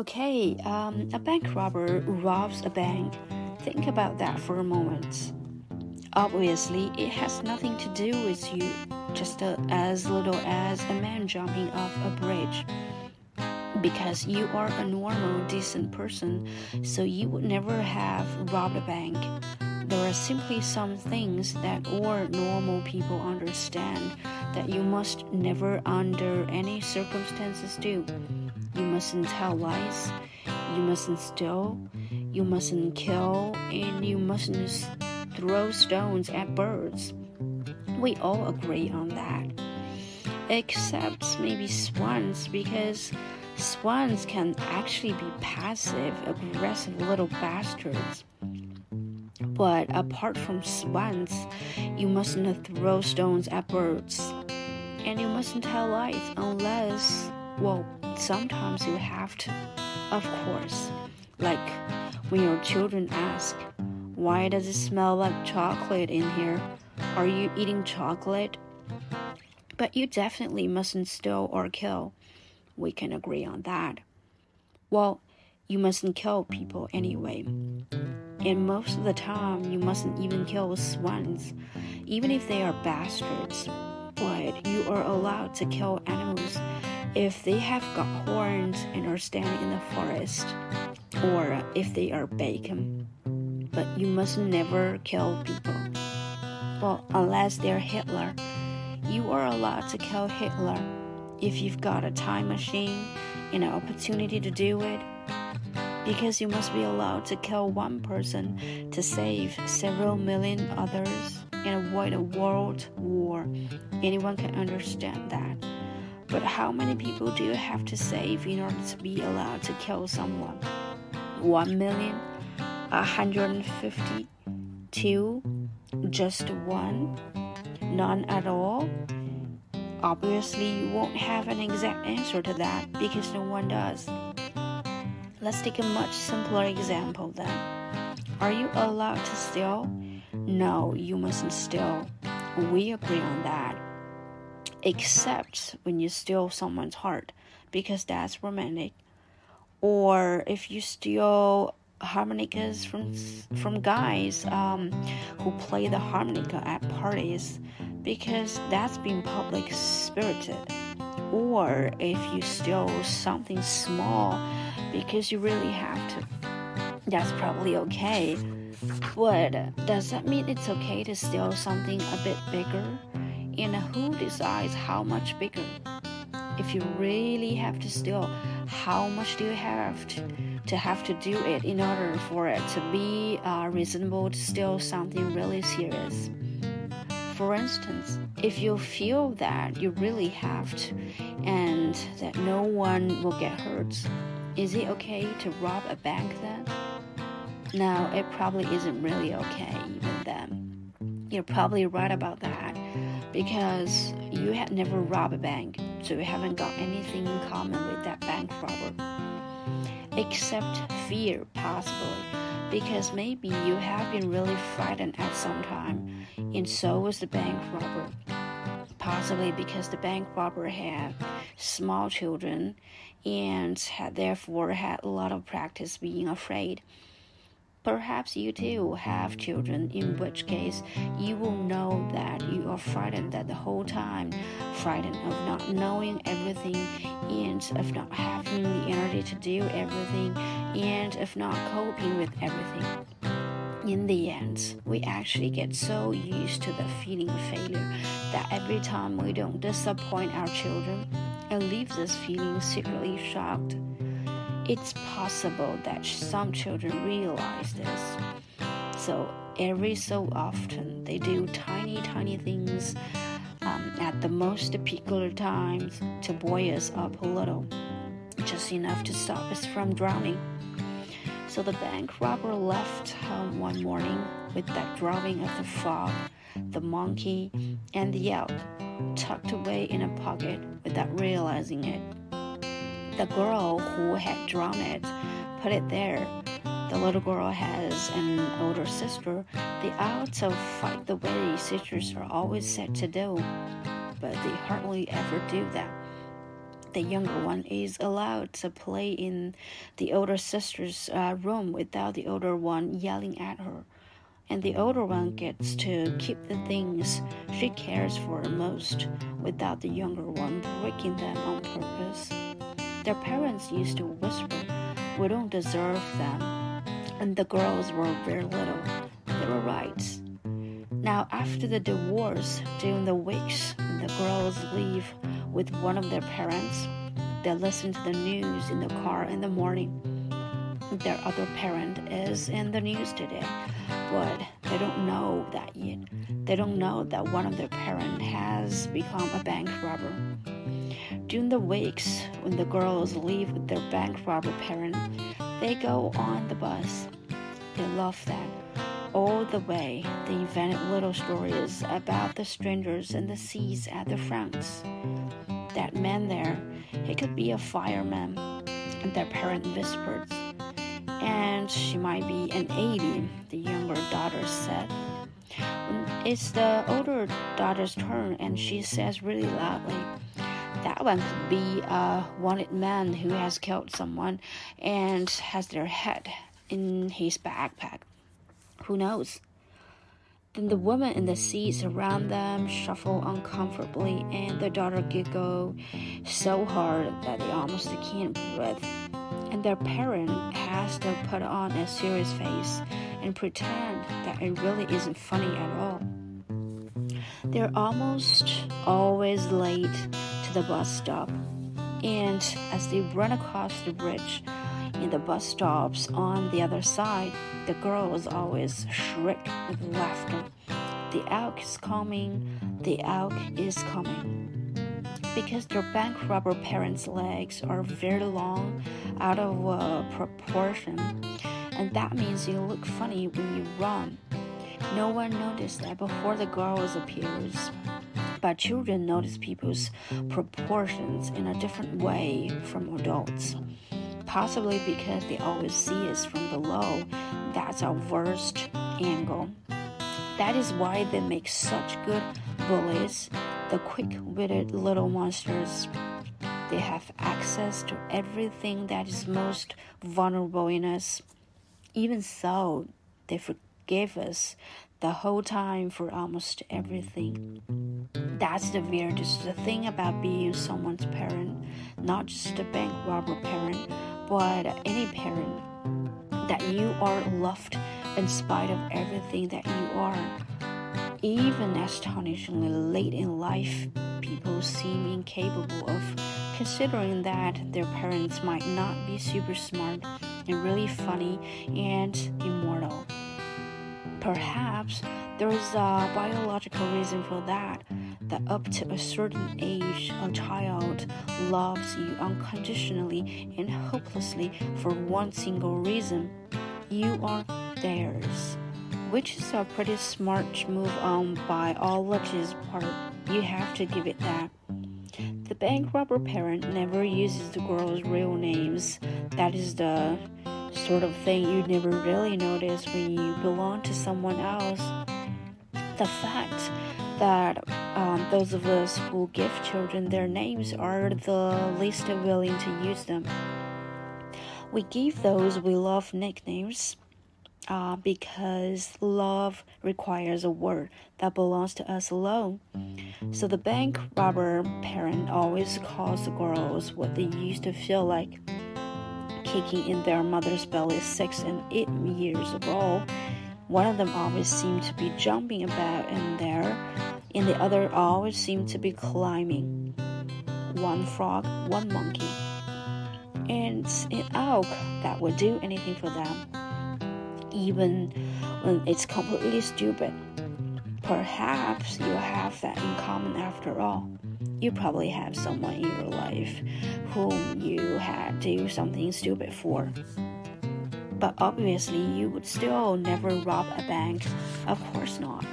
Okay, um, a bank robber robs a bank. Think about that for a moment. Obviously, it has nothing to do with you, just as little as a man jumping off a bridge. Because you are a normal, decent person, so you would never have robbed a bank. There are simply some things that all normal people understand that you must never, under any circumstances, do. You mustn't tell lies, you mustn't steal, you mustn't kill, and you mustn't throw stones at birds. We all agree on that. Except maybe swans, because swans can actually be passive, aggressive little bastards. But apart from swans, you mustn't throw stones at birds. And you mustn't tell lies unless, well, sometimes you have to, of course. Like when your children ask, Why does it smell like chocolate in here? Are you eating chocolate? But you definitely mustn't steal or kill. We can agree on that. Well, you mustn't kill people anyway. And most of the time, you mustn't even kill swans, even if they are bastards. But you are allowed to kill animals if they have got horns and are standing in the forest, or if they are bacon. But you must never kill people. Well, unless they're Hitler. You are allowed to kill Hitler if you've got a time machine and an opportunity to do it. Because you must be allowed to kill one person to save several million others and avoid a world war. Anyone can understand that. But how many people do you have to save in order to be allowed to kill someone? One million? A hundred and fifty? Two? Just one? None at all? Obviously, you won't have an exact answer to that because no one does. Let's take a much simpler example then. Are you allowed to steal? No, you mustn't steal. We agree on that except when you steal someone's heart because that's romantic. Or if you steal harmonicas from from guys um, who play the harmonica at parties because that's being public spirited. Or if you steal something small because you really have to that's probably okay. But does that mean it's okay to steal something a bit bigger and who decides how much bigger? If you really have to steal, how much do you have to, to have to do it in order for it to be uh, reasonable to steal something really serious? For instance, if you feel that you really have to and that no one will get hurt, is it okay to rob a bank then? No, it probably isn't really okay even then. You're probably right about that because you had never robbed a bank, so you haven't got anything in common with that bank robber. Except fear, possibly, because maybe you have been really frightened at some time, and so was the bank robber. Possibly because the bank robber had small children and had therefore had a lot of practice being afraid. Perhaps you too have children, in which case you will know that you are frightened that the whole time, frightened of not knowing everything, and of not having the energy to do everything, and of not coping with everything. In the end, we actually get so used to the feeling of failure that every time we don't disappoint our children, it leaves us feeling secretly shocked it's possible that some children realize this. So every so often they do tiny, tiny things um, at the most peculiar times to buoy us up a little, just enough to stop us from drowning. So the bank robber left home one morning with that drawing of the frog, the monkey, and the elk tucked away in a pocket without realizing it. The girl who had drawn it put it there. The little girl has an older sister. They also fight the way sisters are always said to do, but they hardly ever do that. The younger one is allowed to play in the older sister's uh, room without the older one yelling at her. And the older one gets to keep the things she cares for most without the younger one breaking them on purpose. Their parents used to whisper, We don't deserve them. And the girls were very little. They were right. Now, after the divorce, during the weeks the girls leave with one of their parents, they listen to the news in the car in the morning. Their other parent is in the news today, but they don't know that yet. They don't know that one of their parents has become a bank robber. During the weeks when the girls leave with their bank robber parent, they go on the bus. They love that all the way they invented little stories about the strangers and the seas at the front. That man there, he could be a fireman, and their parent whispered. And she might be an 80, the younger daughter said. It's the older daughter's turn, and she says really loudly, that one could be a wanted man who has killed someone and has their head in his backpack. Who knows? Then the woman in the seats around them shuffle uncomfortably, and the daughter giggle so hard that they almost can't breathe. And their parent has to put on a serious face and pretend that it really isn't funny at all. They're almost always late to the bus stop, and as they run across the bridge, in the bus stops on the other side, the girls always shriek with laughter. The elk is coming, the elk is coming. Because their bank robber parents' legs are very long, out of uh, proportion, and that means you look funny when you run. No one noticed that before the girls appears, but children notice people's proportions in a different way from adults possibly because they always see us from below. That's our worst angle. That is why they make such good bullies, the quick witted little monsters. They have access to everything that is most vulnerable in us. Even so, they forgive us the whole time for almost everything. That's the weirdest thing about being someone's parent, not just a bank robber parent, but any parent that you are loved in spite of everything that you are. Even astonishingly late in life, people seem incapable of considering that their parents might not be super smart and really funny and immortal. Perhaps there is a biological reason for that that up to a certain age, a child loves you unconditionally and hopelessly for one single reason you are theirs. Which is a pretty smart move on biology's part. You have to give it that. The bank robber parent never uses the girl's real names. That is the sort of thing you never really notice when you belong to someone else. The fact that um, those of us who give children their names are the least willing to use them. We give those we love nicknames uh, because love requires a word that belongs to us alone. So the bank robber parent always calls the girls what they used to feel like kicking in their mother's belly six and eight years ago. One of them always seemed to be jumping about in there and the other always seemed to be climbing. One frog, one monkey, and an elk that would do anything for them, even when it's completely stupid. Perhaps you have that in common after all. You probably have someone in your life whom you had to do something stupid for. But obviously, you would still never rob a bank. Of course not.